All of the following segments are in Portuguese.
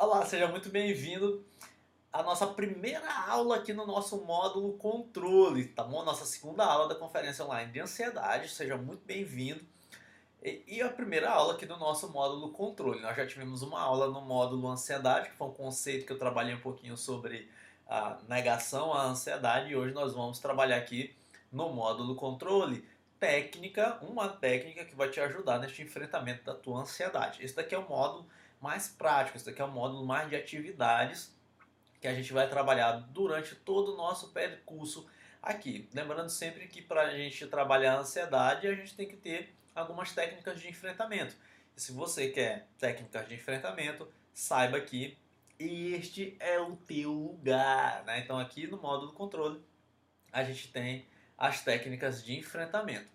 Olá, seja muito bem-vindo à nossa primeira aula aqui no nosso módulo controle, tá bom? Nossa segunda aula da conferência online de ansiedade, seja muito bem-vindo. E a primeira aula aqui do nosso módulo controle. Nós já tivemos uma aula no módulo ansiedade, que foi um conceito que eu trabalhei um pouquinho sobre a negação à ansiedade, e hoje nós vamos trabalhar aqui no módulo controle técnica, uma técnica que vai te ajudar neste enfrentamento da tua ansiedade. Esse daqui é o módulo mais prático, esse daqui é o módulo mais de atividades que a gente vai trabalhar durante todo o nosso percurso aqui. Lembrando sempre que para a gente trabalhar a ansiedade, a gente tem que ter algumas técnicas de enfrentamento. E se você quer técnicas de enfrentamento, saiba que este é o teu lugar. Né? Então aqui no módulo controle a gente tem as técnicas de enfrentamento.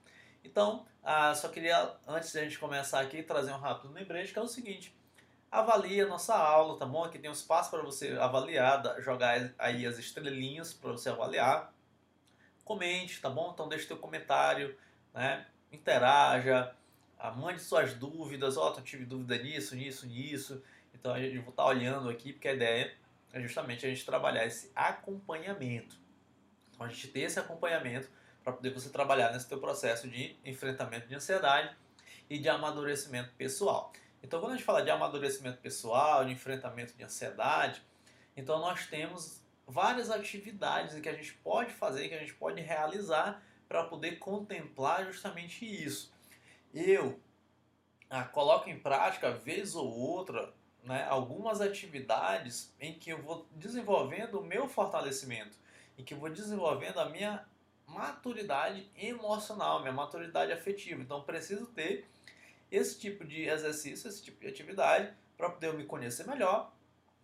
Então, ah, só queria, antes de a gente começar aqui, trazer um rápido lembrete, que é o seguinte, avalie a nossa aula, tá bom? Aqui tem um espaço para você avaliar, jogar aí as estrelinhas para você avaliar. Comente, tá bom? Então deixe teu comentário, né? Interaja, ah, mande suas dúvidas, ó, oh, eu tive dúvida nisso, nisso, nisso. Então eu vou estar olhando aqui, porque a ideia é justamente a gente trabalhar esse acompanhamento. Então a gente ter esse acompanhamento para poder você trabalhar nesse teu processo de enfrentamento de ansiedade e de amadurecimento pessoal. Então quando a gente fala de amadurecimento pessoal, de enfrentamento de ansiedade, então nós temos várias atividades que a gente pode fazer, que a gente pode realizar para poder contemplar justamente isso. Eu ah, coloco em prática, vez ou outra, né, algumas atividades em que eu vou desenvolvendo o meu fortalecimento, em que eu vou desenvolvendo a minha maturidade emocional, minha maturidade afetiva. Então preciso ter esse tipo de exercício, esse tipo de atividade para poder eu me conhecer melhor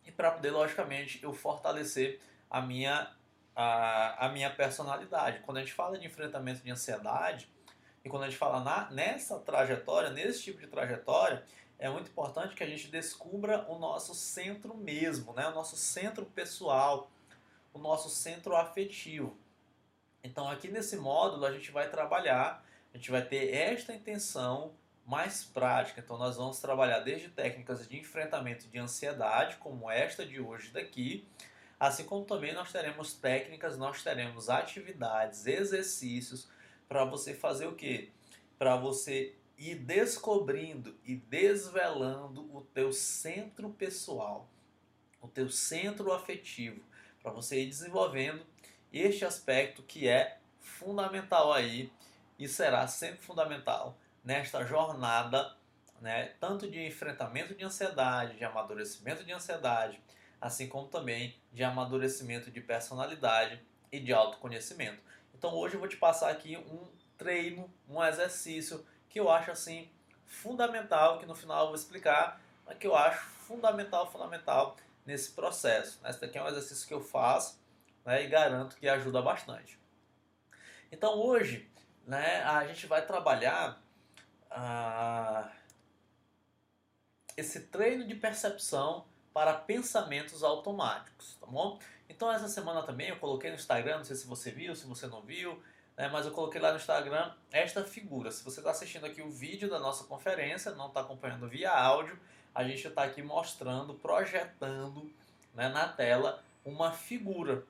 e para poder, logicamente, eu fortalecer a minha, a, a minha personalidade. Quando a gente fala de enfrentamento de ansiedade e quando a gente fala na, nessa trajetória, nesse tipo de trajetória, é muito importante que a gente descubra o nosso centro mesmo, né? o nosso centro pessoal, o nosso centro afetivo. Então, aqui nesse módulo, a gente vai trabalhar, a gente vai ter esta intenção mais prática. Então, nós vamos trabalhar desde técnicas de enfrentamento de ansiedade, como esta de hoje daqui, assim como também nós teremos técnicas, nós teremos atividades, exercícios para você fazer o quê? Para você ir descobrindo e desvelando o teu centro pessoal, o teu centro afetivo, para você ir desenvolvendo este aspecto que é fundamental aí e será sempre fundamental nesta jornada, né, tanto de enfrentamento de ansiedade, de amadurecimento de ansiedade, assim como também de amadurecimento de personalidade e de autoconhecimento. Então hoje eu vou te passar aqui um treino, um exercício que eu acho assim fundamental, que no final eu vou explicar, mas que eu acho fundamental, fundamental nesse processo. Esse daqui é um exercício que eu faço né, e garanto que ajuda bastante. Então hoje né, a gente vai trabalhar esse treino de percepção para pensamentos automáticos, tá bom? Então essa semana também eu coloquei no Instagram, não sei se você viu, se você não viu, né, mas eu coloquei lá no Instagram esta figura. Se você está assistindo aqui o vídeo da nossa conferência, não está acompanhando via áudio, a gente está aqui mostrando, projetando né, na tela uma figura.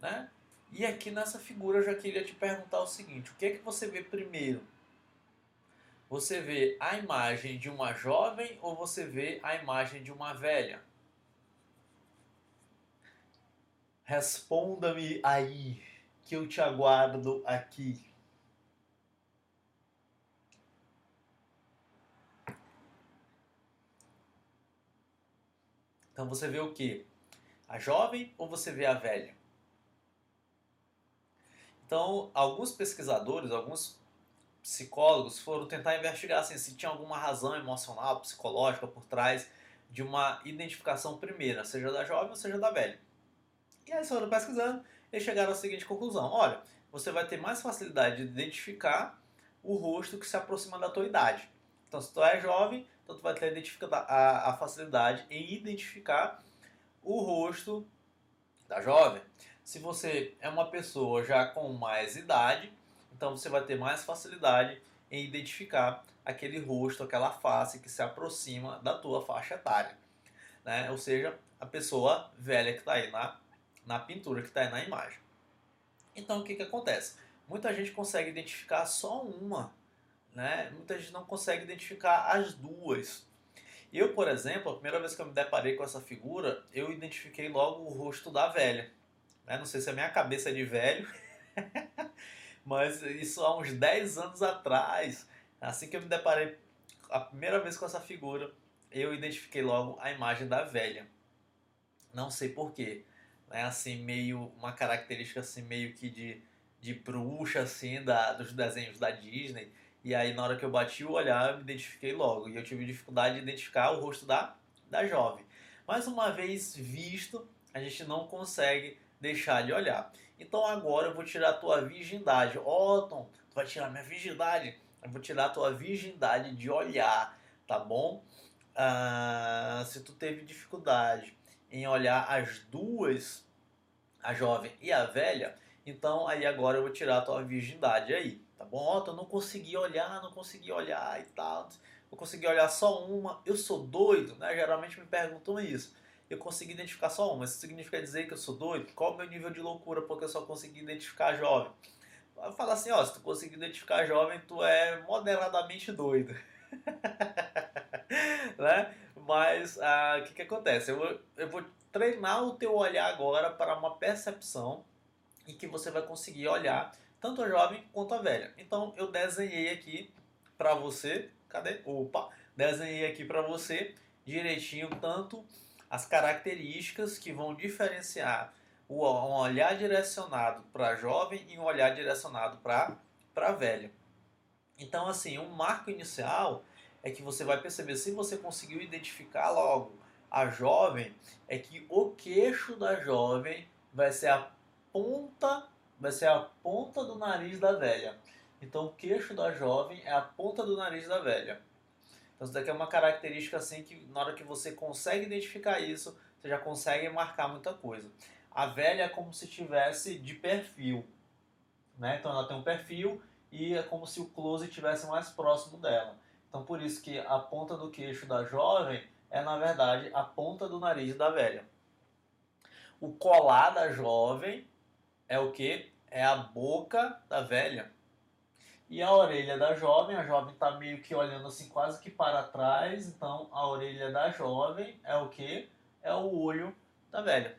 Né? E aqui nessa figura eu já queria te perguntar o seguinte: o que é que você vê primeiro? Você vê a imagem de uma jovem ou você vê a imagem de uma velha? Responda-me aí que eu te aguardo aqui. Então você vê o que? A jovem ou você vê a velha? Então, alguns pesquisadores, alguns psicólogos foram tentar investigar assim, se tinha alguma razão emocional, psicológica por trás de uma identificação primeira, seja da jovem ou seja da velha. E aí foram pesquisando e chegaram à seguinte conclusão: olha, você vai ter mais facilidade de identificar o rosto que se aproxima da tua idade. Então, se tu é jovem, então tu vai ter a, a facilidade em identificar o rosto da jovem. Se você é uma pessoa já com mais idade, então você vai ter mais facilidade em identificar aquele rosto, aquela face que se aproxima da tua faixa etária. né? ou seja, a pessoa velha que está aí na, na pintura, que está aí na imagem. Então o que, que acontece? Muita gente consegue identificar só uma, né? muita gente não consegue identificar as duas. Eu, por exemplo, a primeira vez que eu me deparei com essa figura, eu identifiquei logo o rosto da velha. Né? Não sei se a minha cabeça é de velho, mas isso há uns 10 anos atrás, assim que eu me deparei a primeira vez com essa figura, eu identifiquei logo a imagem da velha. Não sei porquê. Né? Assim, meio. Uma característica assim, meio que de, de bruxa, assim, da, dos desenhos da Disney. E aí, na hora que eu bati o olhar, eu me identifiquei logo. E eu tive dificuldade de identificar o rosto da, da jovem. Mas uma vez visto, a gente não consegue deixar de olhar. Então agora eu vou tirar a tua virgindade. Otton, tu vai tirar minha virgindade? Eu vou tirar a tua virgindade de olhar, tá bom? Ah, se tu teve dificuldade em olhar as duas, a jovem e a velha, então aí agora eu vou tirar a tua virgindade aí, tá bom? Ó, eu não consegui olhar, não consegui olhar e tal. Eu consegui olhar só uma. Eu sou doido, né? Geralmente me perguntam isso. Eu consegui identificar só uma. Isso significa dizer que eu sou doido? Qual é o meu nível de loucura porque eu só consegui identificar jovem? Fala assim, ó, se tu conseguir identificar jovem, tu é moderadamente doido. né? Mas ah, o que, que acontece? Eu, eu vou treinar o teu olhar agora para uma percepção em que você vai conseguir olhar tanto a jovem quanto a velha. Então eu desenhei aqui para você, cadê? Opa, desenhei aqui para você direitinho tanto as características que vão diferenciar um olhar direcionado para jovem e um olhar direcionado para velha. Então assim, um marco inicial é que você vai perceber se você conseguiu identificar logo a jovem, é que o queixo da jovem vai ser a ponta, vai ser a ponta do nariz da velha. Então o queixo da jovem é a ponta do nariz da velha. Então isso daqui é uma característica assim que na hora que você consegue identificar isso, você já consegue marcar muita coisa. A velha é como se tivesse de perfil, né? Então ela tem um perfil e é como se o close estivesse mais próximo dela. Então por isso que a ponta do queixo da jovem é na verdade a ponta do nariz da velha. O colar da jovem é o que? É a boca da velha. E a orelha da jovem, a jovem está meio que olhando assim quase que para trás, então a orelha da jovem é o que? É o olho da velha.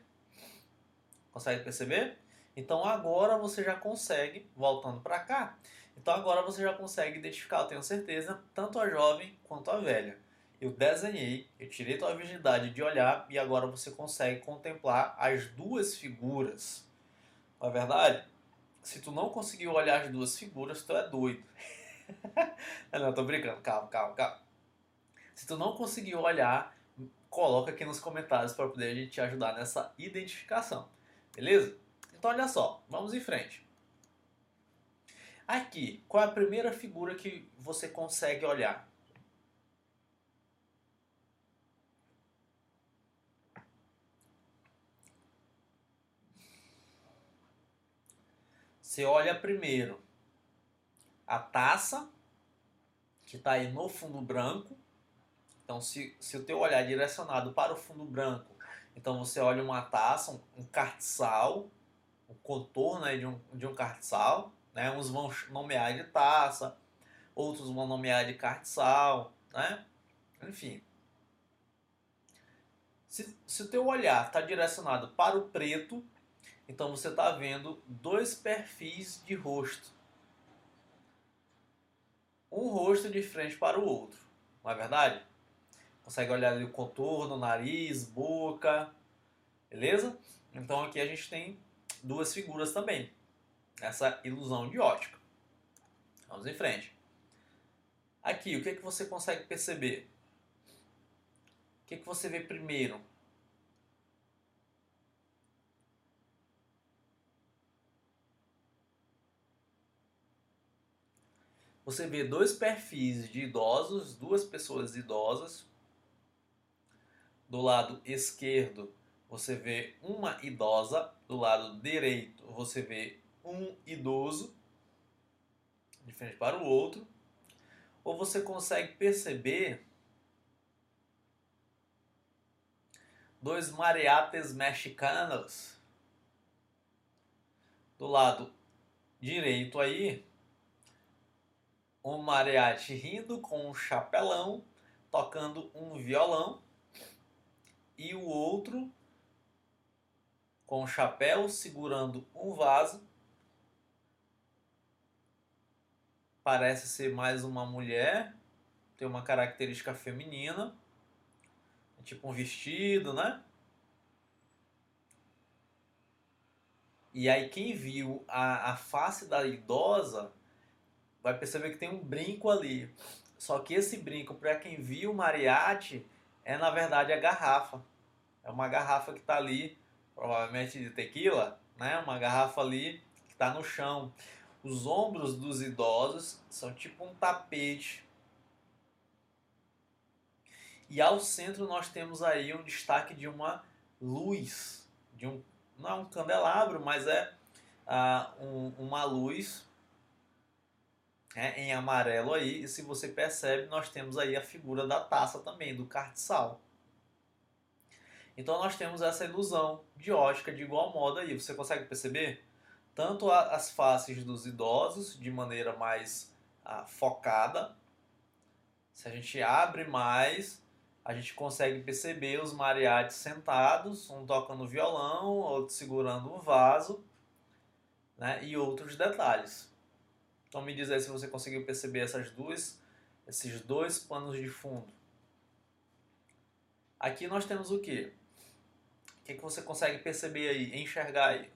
Consegue perceber? Então agora você já consegue, voltando para cá, então agora você já consegue identificar, eu tenho certeza, tanto a jovem quanto a velha. Eu desenhei, eu tirei tua virgindade de olhar e agora você consegue contemplar as duas figuras. Não é verdade? Se tu não conseguiu olhar as duas figuras, tu é doido. não, tô brincando, calma, calma, calma. Se tu não conseguiu olhar, coloca aqui nos comentários para poder a gente te ajudar nessa identificação. Beleza? Então olha só, vamos em frente. Aqui, qual é a primeira figura que você consegue olhar? Você olha primeiro a taça, que está aí no fundo branco. Então, se, se o teu olhar é direcionado para o fundo branco, então você olha uma taça, um, um cartiçal, o um contorno aí de um, de um cartiçal. Né? Uns vão nomear de taça, outros vão nomear de cartiçal, né? Enfim. Se, se o teu olhar está direcionado para o preto, então você está vendo dois perfis de rosto. Um rosto de frente para o outro, não é verdade? Consegue olhar ali o contorno, nariz, boca, beleza? Então aqui a gente tem duas figuras também essa ilusão de ótica. Vamos em frente. Aqui, o que, é que você consegue perceber? O que, é que você vê primeiro? Você vê dois perfis de idosos, duas pessoas idosas. Do lado esquerdo, você vê uma idosa. Do lado direito, você vê um idoso, de frente para o outro, ou você consegue perceber dois mariates mexicanos. Do lado direito aí, um mariachi rindo com um chapelão, tocando um violão, e o outro com um chapéu segurando um vaso. Parece ser mais uma mulher, tem uma característica feminina, é tipo um vestido, né? E aí quem viu a, a face da idosa vai perceber que tem um brinco ali. Só que esse brinco, para quem viu o mariachi, é na verdade a garrafa. É uma garrafa que está ali provavelmente de tequila, né? Uma garrafa ali que está no chão. Os ombros dos idosos são tipo um tapete. E ao centro nós temos aí um destaque de uma luz, de um não é um candelabro, mas é uh, um, uma luz é, em amarelo aí. E se você percebe, nós temos aí a figura da taça também, do cartiçal. Então nós temos essa ilusão de ótica de igual modo aí. Você consegue perceber? Tanto as faces dos idosos de maneira mais ah, focada. Se a gente abre mais, a gente consegue perceber os mariates sentados, um tocando violão, outro segurando um vaso, né? E outros detalhes. Então me diz aí se você conseguiu perceber essas duas, esses dois panos de fundo. Aqui nós temos o que? que, que você consegue perceber aí, enxergar aí?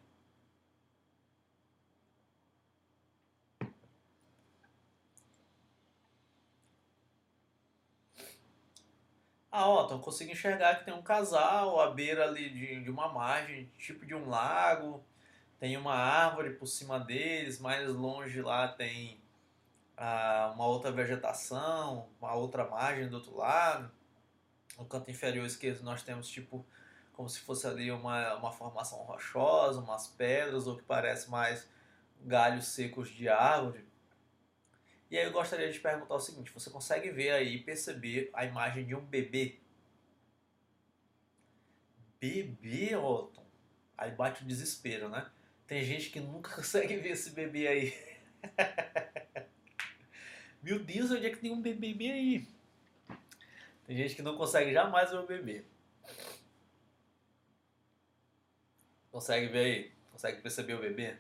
Ah, ó, então consigo enxergar que tem um casal à beira ali de, de uma margem, tipo de um lago. Tem uma árvore por cima deles, mais longe lá tem ah, uma outra vegetação, uma outra margem do outro lado. No canto inferior esquerdo nós temos tipo como se fosse ali uma, uma formação rochosa, umas pedras, ou que parece mais galhos secos de árvore. E aí eu gostaria de perguntar o seguinte: você consegue ver aí, perceber a imagem de um bebê? Bebê, Otton? Aí bate o desespero, né? Tem gente que nunca consegue ver esse bebê aí. Meu Deus, onde é que tem um bebê aí? Tem gente que não consegue jamais ver o bebê. Consegue ver aí? Consegue perceber o bebê?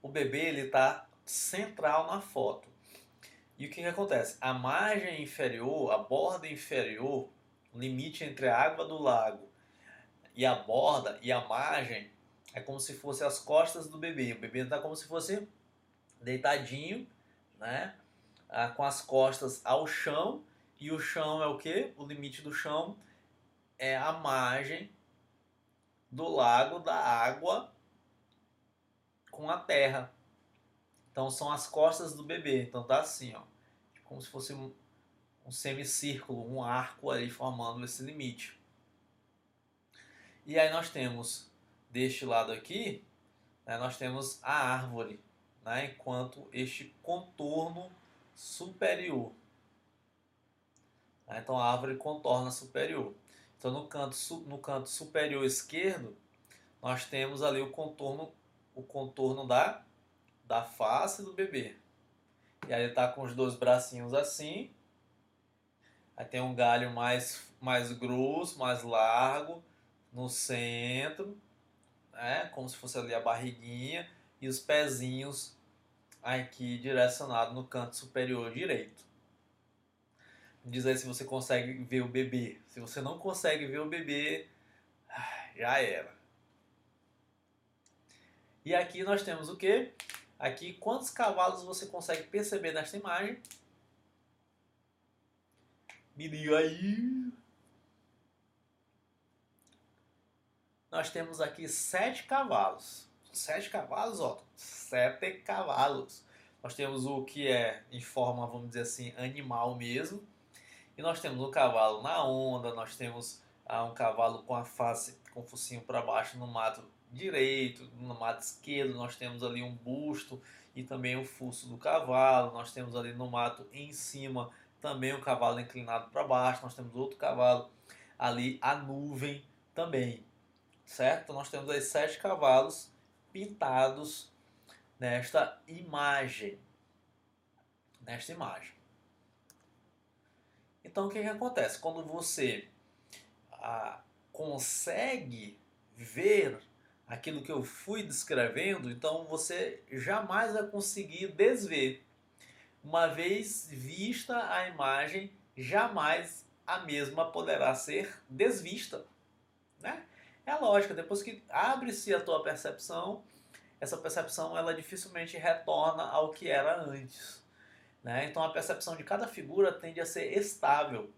O bebê ele está central na foto. E o que, que acontece? A margem inferior, a borda inferior, limite entre a água do lago e a borda e a margem é como se fosse as costas do bebê. O bebê está como se fosse deitadinho, né? Ah, com as costas ao chão e o chão é o que? O limite do chão é a margem do lago da água com a terra. Então são as costas do bebê. Então tá assim, ó, como se fosse um, um semicírculo, um arco ali formando esse limite. E aí nós temos deste lado aqui, né, nós temos a árvore, né, enquanto este contorno superior. Então a árvore contorna superior. Então no canto, no canto superior esquerdo, nós temos ali o contorno, o contorno da, da face do bebê. E aí ele está com os dois bracinhos assim. Aí tem um galho mais, mais grosso, mais largo, no centro, né? como se fosse ali a barriguinha, e os pezinhos aqui direcionados no canto superior direito. Diz aí se você consegue ver o bebê. Se você não consegue ver o bebê, já era. E aqui nós temos o que? Aqui quantos cavalos você consegue perceber nesta imagem? Me diga aí. Nós temos aqui sete cavalos. Sete cavalos, ó. Sete cavalos. Nós temos o que é em forma, vamos dizer assim, animal mesmo e nós temos um cavalo na onda, nós temos ah, um cavalo com a face, com o focinho para baixo no mato direito, no mato esquerdo, nós temos ali um busto e também o fuso do cavalo, nós temos ali no mato em cima também o cavalo inclinado para baixo, nós temos outro cavalo ali, a nuvem também, certo? Nós temos aí sete cavalos pintados nesta imagem, nesta imagem. Então o que, que acontece? Quando você ah, consegue ver aquilo que eu fui descrevendo, então você jamais vai conseguir desver. Uma vez vista a imagem, jamais a mesma poderá ser desvista. Né? É a lógica, depois que abre-se a tua percepção, essa percepção ela dificilmente retorna ao que era antes. Né? Então a percepção de cada figura tende a ser estável,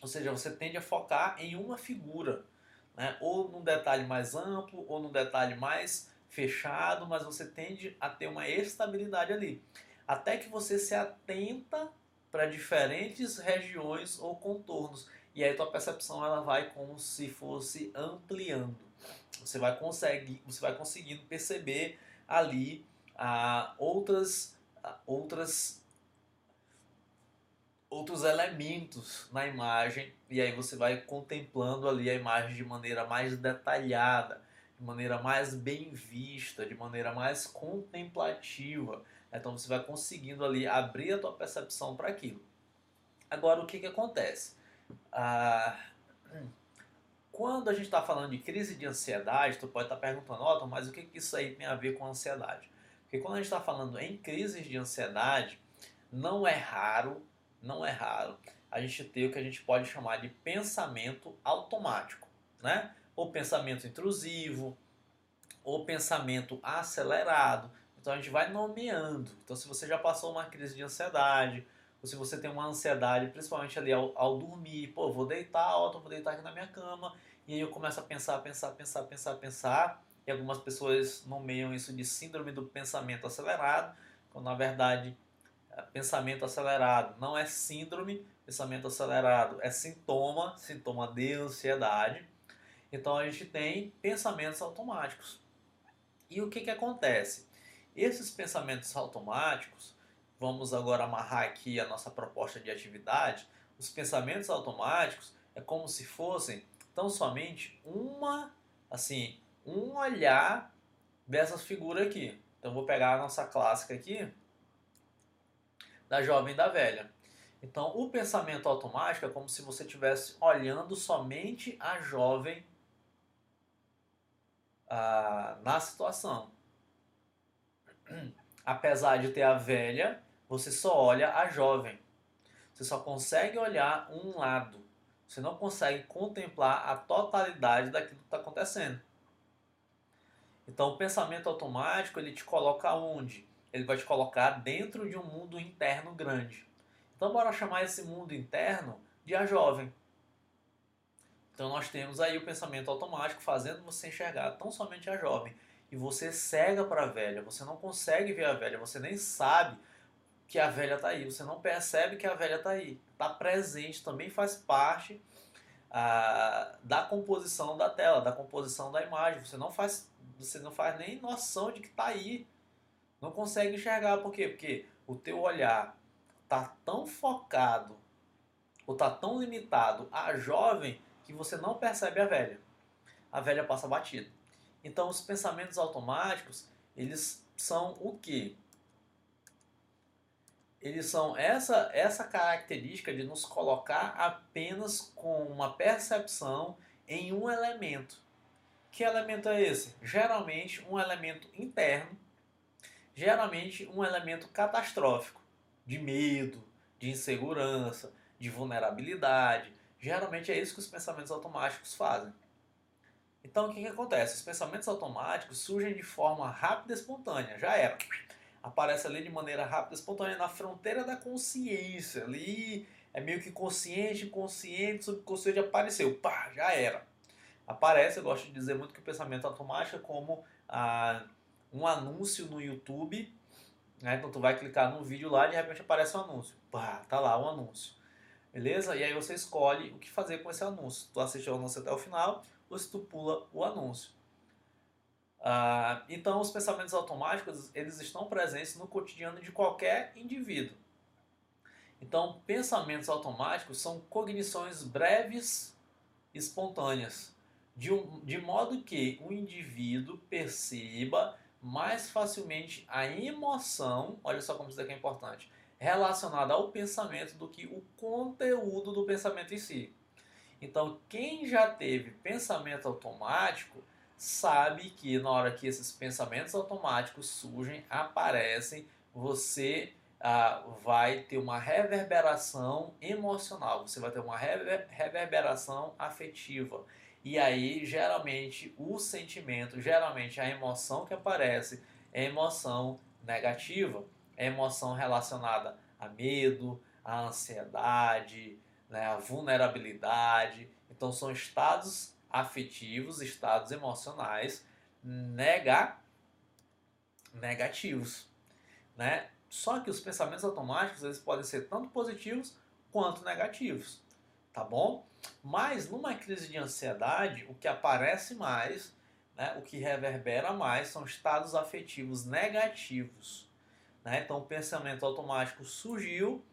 ou seja, você tende a focar em uma figura, né? ou num detalhe mais amplo, ou num detalhe mais fechado, mas você tende a ter uma estabilidade ali, até que você se atenta para diferentes regiões ou contornos e aí tua percepção ela vai como se fosse ampliando. Você vai conseguir, você vai conseguindo perceber ali ah, outras ah, outras outros elementos na imagem e aí você vai contemplando ali a imagem de maneira mais detalhada, de maneira mais bem vista, de maneira mais contemplativa. Então você vai conseguindo ali abrir a tua percepção para aquilo. Agora o que, que acontece? Ah, quando a gente está falando de crise de ansiedade, tu pode estar tá perguntando, Otto, mas o que, que isso aí tem a ver com ansiedade? Porque quando a gente está falando em crises de ansiedade, não é raro, não é raro a gente ter o que a gente pode chamar de pensamento automático, né? Ou pensamento intrusivo, ou pensamento acelerado. Então a gente vai nomeando. Então se você já passou uma crise de ansiedade, ou se você tem uma ansiedade, principalmente ali ao, ao dormir, pô, vou deitar, ó, vou deitar aqui na minha cama, e aí eu começo a pensar, pensar, pensar, pensar, pensar, e algumas pessoas nomeiam isso de síndrome do pensamento acelerado, quando na verdade é, pensamento acelerado não é síndrome, pensamento acelerado é sintoma, sintoma de ansiedade. Então a gente tem pensamentos automáticos. E o que, que acontece? Esses pensamentos automáticos, vamos agora amarrar aqui a nossa proposta de atividade, os pensamentos automáticos é como se fossem tão somente uma, assim, um olhar dessas figuras aqui. Então vou pegar a nossa clássica aqui da jovem e da velha. Então o pensamento automático é como se você estivesse olhando somente a jovem ah, na situação. Apesar de ter a velha, você só olha a jovem. Você só consegue olhar um lado. Você não consegue contemplar a totalidade daquilo que está acontecendo. Então o pensamento automático ele te coloca onde? Ele vai te colocar dentro de um mundo interno grande. Então bora chamar esse mundo interno de a jovem. Então nós temos aí o pensamento automático fazendo você enxergar tão somente a jovem. E você cega para a velha, você não consegue ver a velha, você nem sabe que a velha está aí. Você não percebe que a velha está aí. Está presente, também faz parte ah, da composição da tela, da composição da imagem. Você não faz, você não faz nem noção de que está aí. Não consegue enxergar. Por quê? Porque o teu olhar está tão focado ou está tão limitado à jovem que você não percebe a velha. A velha passa batida. Então os pensamentos automáticos, eles são o que? Eles são essa, essa característica de nos colocar apenas com uma percepção em um elemento. Que elemento é esse? Geralmente um elemento interno, geralmente um elemento catastrófico, de medo, de insegurança, de vulnerabilidade. Geralmente é isso que os pensamentos automáticos fazem. Então o que, que acontece? Os pensamentos automáticos surgem de forma rápida e espontânea. Já era aparece ali de maneira rápida, espontânea, na fronteira da consciência. Ali é meio que consciente, inconsciente, subconsciente apareceu. Pá, já era. Aparece, eu gosto de dizer muito que o pensamento automático é como ah, um anúncio no YouTube. Né? Então tu vai clicar num vídeo lá e de repente aparece um anúncio. Pá, tá lá o um anúncio. Beleza? E aí você escolhe o que fazer com esse anúncio. Tu assiste o anúncio até o final ou se tu pula o anúncio. Ah, então, os pensamentos automáticos eles estão presentes no cotidiano de qualquer indivíduo. Então, pensamentos automáticos são cognições breves, espontâneas, de, um, de modo que o indivíduo perceba mais facilmente a emoção, olha só como isso aqui é importante, relacionada ao pensamento do que o conteúdo do pensamento em si. Então, quem já teve pensamento automático sabe que na hora que esses pensamentos automáticos surgem, aparecem, você ah, vai ter uma reverberação emocional, você vai ter uma rever reverberação afetiva. E aí, geralmente, o sentimento, geralmente a emoção que aparece é emoção negativa, é emoção relacionada a medo, a ansiedade, né, a vulnerabilidade. Então, são estados afetivos, estados emocionais nega, negativos. Né? Só que os pensamentos automáticos eles podem ser tanto positivos quanto negativos, tá bom? Mas numa crise de ansiedade, o que aparece mais, né, o que reverbera mais, são estados afetivos negativos. Né? Então o pensamento automático surgiu,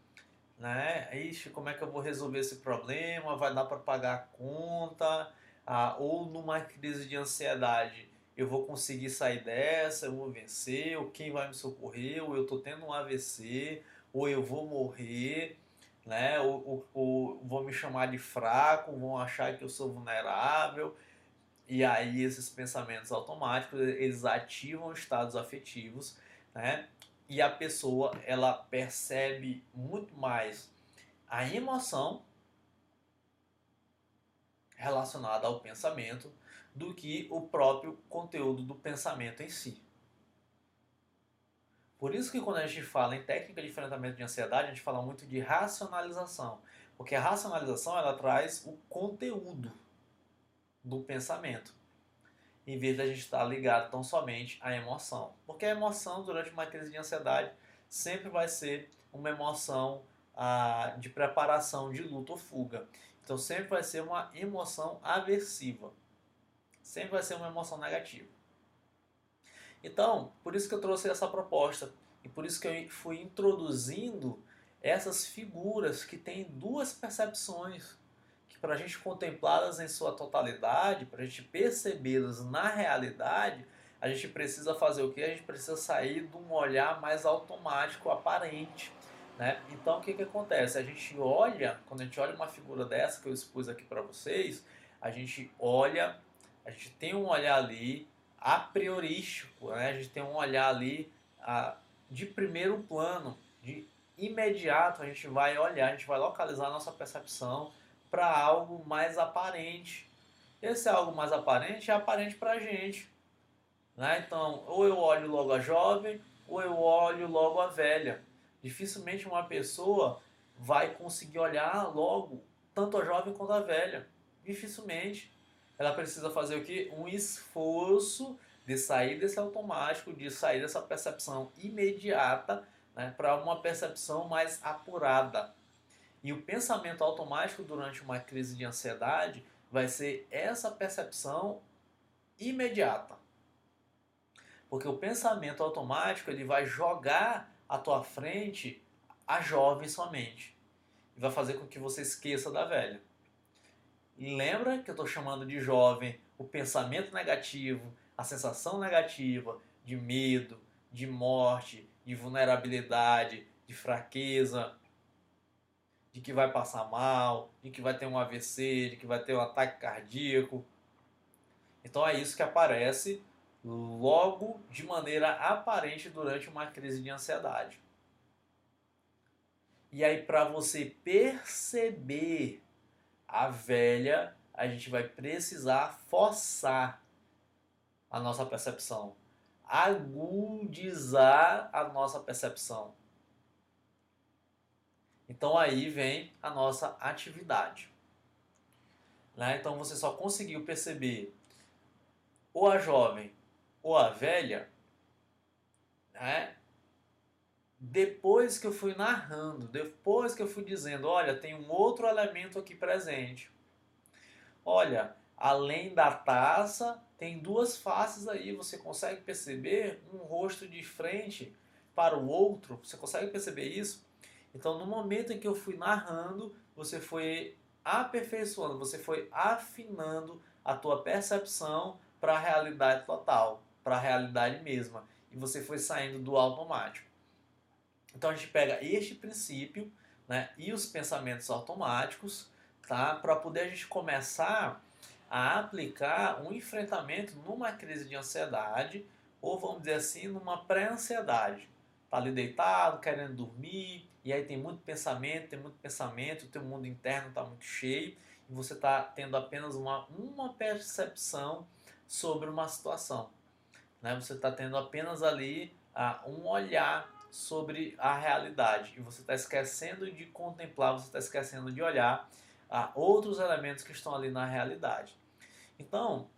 né? Ixi, como é que eu vou resolver esse problema? Vai dar para pagar a conta? Ah, ou numa crise de ansiedade, eu vou conseguir sair dessa, eu vou vencer, ou quem vai me socorrer, ou eu estou tendo um AVC, ou eu vou morrer, né? Ou, ou, ou, vou me chamar de fraco, vão achar que eu sou vulnerável. E aí esses pensamentos automáticos, eles ativam estados afetivos, né? E a pessoa, ela percebe muito mais a emoção relacionada ao pensamento do que o próprio conteúdo do pensamento em si. Por isso que quando a gente fala em técnica de enfrentamento de ansiedade, a gente fala muito de racionalização, porque a racionalização ela traz o conteúdo do pensamento, em vez da gente estar ligado tão somente à emoção. Porque a emoção durante uma crise de ansiedade sempre vai ser uma emoção ah, de preparação de luta ou fuga. Então sempre vai ser uma emoção aversiva. Sempre vai ser uma emoção negativa. Então, por isso que eu trouxe essa proposta e por isso que eu fui introduzindo essas figuras que têm duas percepções que para a gente contemplá-las em sua totalidade, para a gente percebê-las na realidade, a gente precisa fazer o que? A gente precisa sair de um olhar mais automático, aparente. Né? Então o que, que acontece? A gente olha, quando a gente olha uma figura dessa que eu expus aqui para vocês, a gente olha, a gente tem um olhar ali a priorístico, né? a gente tem um olhar ali a, de primeiro plano, de imediato a gente vai olhar, a gente vai localizar a nossa percepção para algo mais aparente. Esse algo mais aparente é aparente para a gente. Né? Então, ou eu olho logo a jovem, ou eu olho logo a velha. Dificilmente uma pessoa vai conseguir olhar logo tanto a jovem quanto a velha. Dificilmente. Ela precisa fazer o que? Um esforço de sair desse automático, de sair dessa percepção imediata né, para uma percepção mais apurada. E o pensamento automático durante uma crise de ansiedade vai ser essa percepção imediata. Porque o pensamento automático ele vai jogar à tua frente a jovem somente. E vai fazer com que você esqueça da velha. E lembra que eu estou chamando de jovem o pensamento negativo, a sensação negativa de medo, de morte, de vulnerabilidade, de fraqueza, de que vai passar mal, de que vai ter um AVC, de que vai ter um ataque cardíaco. Então é isso que aparece logo de maneira aparente durante uma crise de ansiedade. E aí, para você perceber a velha, a gente vai precisar forçar a nossa percepção, agudizar a nossa percepção. Então aí vem a nossa atividade. Né? Então você só conseguiu perceber ou a jovem ou a velha, né? depois que eu fui narrando, depois que eu fui dizendo, olha, tem um outro elemento aqui presente. Olha, além da taça, tem duas faces aí, você consegue perceber um rosto de frente para o outro, você consegue perceber isso? Então, no momento em que eu fui narrando, você foi aperfeiçoando, você foi afinando a tua percepção para a realidade total, para a realidade mesma, e você foi saindo do automático. Então a gente pega este princípio, né, e os pensamentos automáticos, tá, para poder a gente começar a aplicar um enfrentamento numa crise de ansiedade, ou vamos dizer assim, numa pré-ansiedade. Tá ali deitado, querendo dormir, e aí tem muito pensamento, tem muito pensamento, o teu mundo interno está muito cheio, e você está tendo apenas uma, uma percepção sobre uma situação. Né? Você está tendo apenas ali uh, um olhar sobre a realidade, e você está esquecendo de contemplar, você está esquecendo de olhar a outros elementos que estão ali na realidade. Então,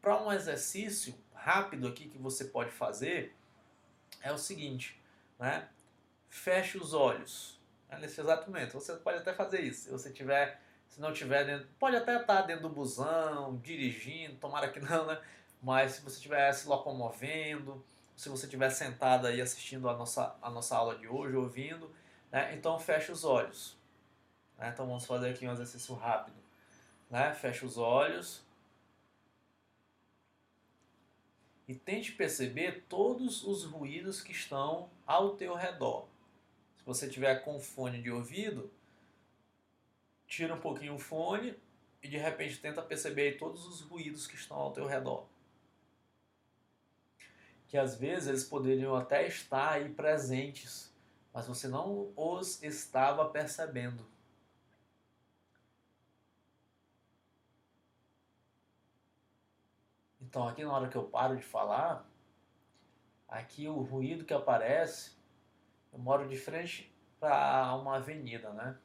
para um exercício rápido aqui que você pode fazer, é o seguinte, né? Feche os olhos. Né? Nesse exato momento. Você pode até fazer isso. Se você tiver, se não tiver dentro, pode até estar dentro do busão, dirigindo, tomara que não, né? Mas se você estiver se locomovendo, se você estiver sentado aí assistindo a nossa, a nossa aula de hoje, ouvindo, né? então feche os olhos. Né? Então vamos fazer aqui um exercício rápido. Né? Feche os olhos. E tente perceber todos os ruídos que estão ao teu redor. Se você tiver com fone de ouvido, tira um pouquinho o fone e de repente tenta perceber todos os ruídos que estão ao teu redor. Que às vezes eles poderiam até estar aí presentes, mas você não os estava percebendo. Então aqui na hora que eu paro de falar, aqui o ruído que aparece, eu moro de frente para uma avenida, né?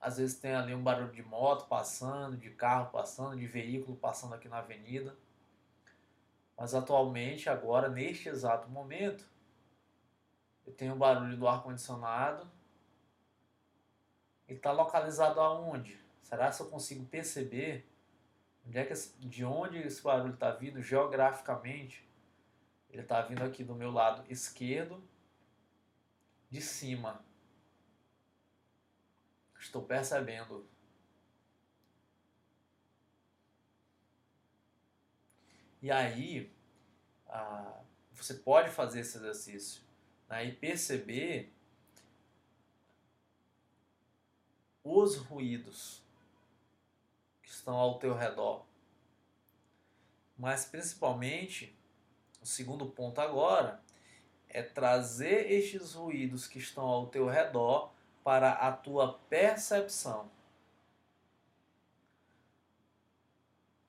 Às vezes tem ali um barulho de moto passando, de carro passando, de veículo passando aqui na avenida. Mas atualmente, agora, neste exato momento, eu tenho o barulho do ar-condicionado. E está localizado aonde? Será que eu consigo perceber Onde é que, de onde esse barulho está vindo geograficamente? Ele está vindo aqui do meu lado esquerdo, de cima. Estou percebendo. E aí, você pode fazer esse exercício né, e perceber os ruídos estão ao teu redor. Mas principalmente, o segundo ponto agora é trazer estes ruídos que estão ao teu redor para a tua percepção.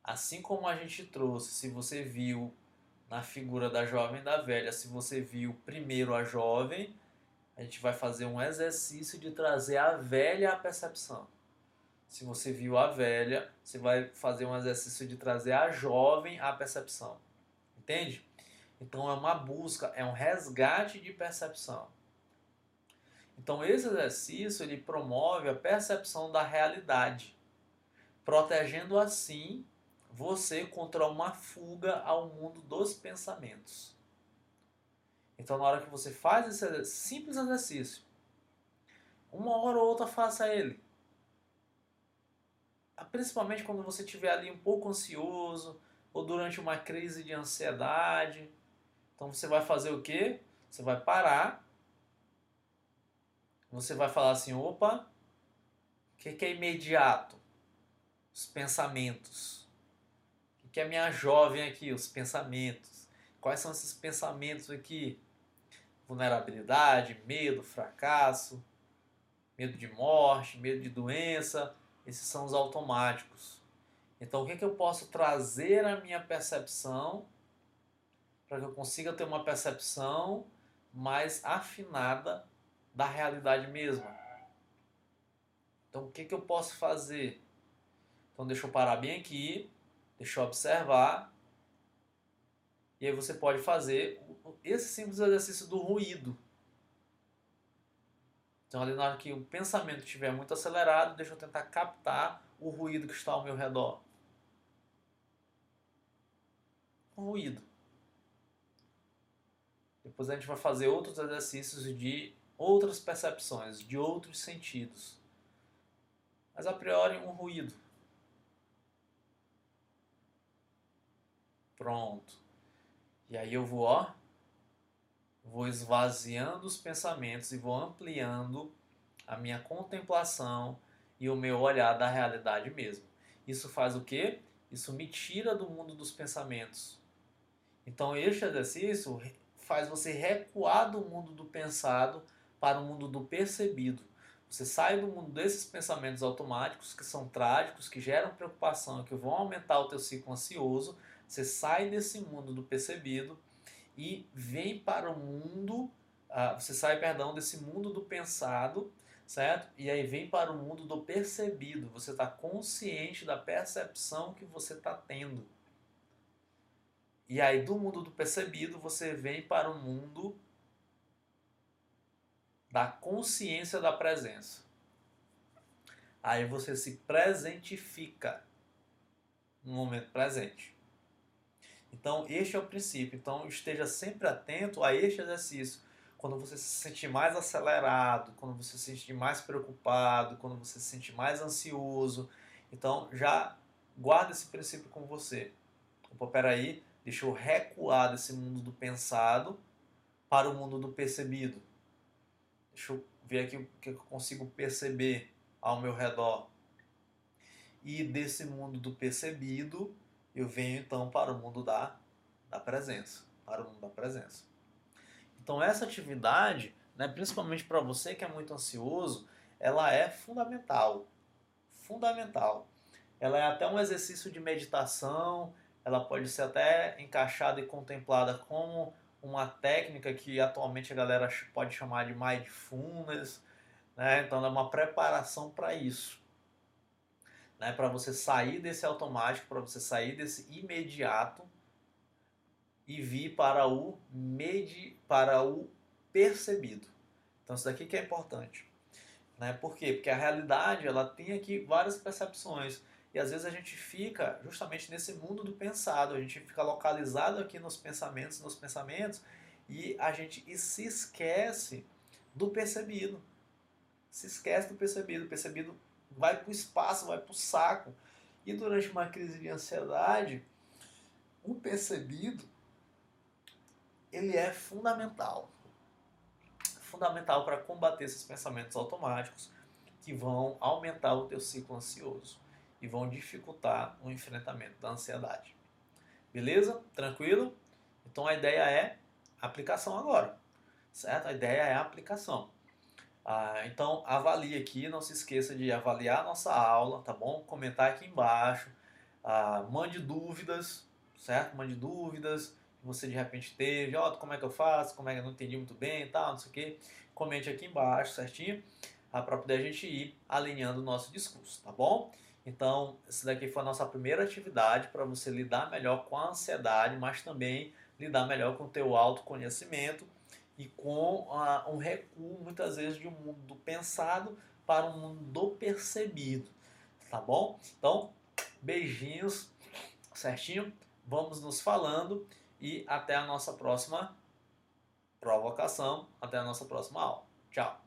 Assim como a gente trouxe, se você viu na figura da jovem e da velha, se você viu primeiro a jovem, a gente vai fazer um exercício de trazer a velha à percepção. Se você viu a velha, você vai fazer um exercício de trazer a jovem à percepção. Entende? Então é uma busca, é um resgate de percepção. Então esse exercício ele promove a percepção da realidade, protegendo assim você contra uma fuga ao mundo dos pensamentos. Então na hora que você faz esse simples exercício, uma hora ou outra faça ele principalmente quando você estiver ali um pouco ansioso ou durante uma crise de ansiedade. Então você vai fazer o quê? Você vai parar. Você vai falar assim: opa, o que, que é imediato? Os pensamentos. Que é minha jovem aqui? Os pensamentos. Quais são esses pensamentos aqui? Vulnerabilidade, medo, fracasso, medo de morte, medo de doença esses são os automáticos. Então, o que, é que eu posso trazer à minha percepção para que eu consiga ter uma percepção mais afinada da realidade mesma? Então, o que, que eu posso fazer? Então, deixa eu parar bem aqui, deixa eu observar. E aí você pode fazer esse simples exercício do ruído. Então, ali na hora que o pensamento estiver muito acelerado, deixa eu tentar captar o ruído que está ao meu redor. O ruído. Depois a gente vai fazer outros exercícios de outras percepções, de outros sentidos. Mas a priori, um ruído. Pronto. E aí eu vou, ó, vou esvaziando os pensamentos e vou ampliando a minha contemplação e o meu olhar da realidade mesmo. Isso faz o quê? Isso me tira do mundo dos pensamentos. Então este exercício faz você recuar do mundo do pensado para o mundo do percebido. Você sai do mundo desses pensamentos automáticos que são trágicos, que geram preocupação, que vão aumentar o teu ciclo ansioso. Você sai desse mundo do percebido e vem para o mundo, uh, você sai, perdão, desse mundo do pensado, certo? E aí vem para o mundo do percebido. Você está consciente da percepção que você está tendo. E aí do mundo do percebido você vem para o mundo da consciência da presença. Aí você se presentifica no momento presente. Então, este é o princípio. Então, esteja sempre atento a este exercício. Quando você se sentir mais acelerado, quando você se sentir mais preocupado, quando você se sentir mais ansioso. Então, já guarda esse princípio com você. Opa, peraí, deixa eu recuar desse mundo do pensado para o mundo do percebido. Deixa eu ver aqui o que eu consigo perceber ao meu redor. E desse mundo do percebido, eu venho então para o mundo da, da presença. Para o mundo da presença. Então essa atividade, né, principalmente para você que é muito ansioso, ela é fundamental. Fundamental. Ela é até um exercício de meditação, ela pode ser até encaixada e contemplada como uma técnica que atualmente a galera pode chamar de mindfulness, né? Então é uma preparação para isso, né? Para você sair desse automático, para você sair desse imediato e vir para o medi, para o percebido. Então isso daqui que é importante, né? Por quê? Porque a realidade ela tem aqui várias percepções. E às vezes a gente fica justamente nesse mundo do pensado, a gente fica localizado aqui nos pensamentos, nos pensamentos, e a gente e se esquece do percebido. Se esquece do percebido. O percebido vai para o espaço, vai para o saco. E durante uma crise de ansiedade, o percebido ele é fundamental. Fundamental para combater esses pensamentos automáticos que vão aumentar o teu ciclo ansioso e vão dificultar o enfrentamento da ansiedade. Beleza? Tranquilo? Então a ideia é aplicação agora, certo? A ideia é aplicação. Ah, então avalie aqui, não se esqueça de avaliar a nossa aula, tá bom? Comentar aqui embaixo, ah, mande dúvidas, certo? Mande dúvidas que você de repente teve, ó, oh, como é que eu faço, como é que eu não entendi muito bem e tal, não sei o que. Comente aqui embaixo, certinho? Ah, para poder a gente ir alinhando o nosso discurso, tá bom? Então, essa daqui foi a nossa primeira atividade para você lidar melhor com a ansiedade, mas também lidar melhor com o teu autoconhecimento e com uh, um recuo, muitas vezes, de um mundo do pensado para um mundo do percebido. Tá bom? Então, beijinhos, certinho? Vamos nos falando e até a nossa próxima provocação, até a nossa próxima aula. Tchau!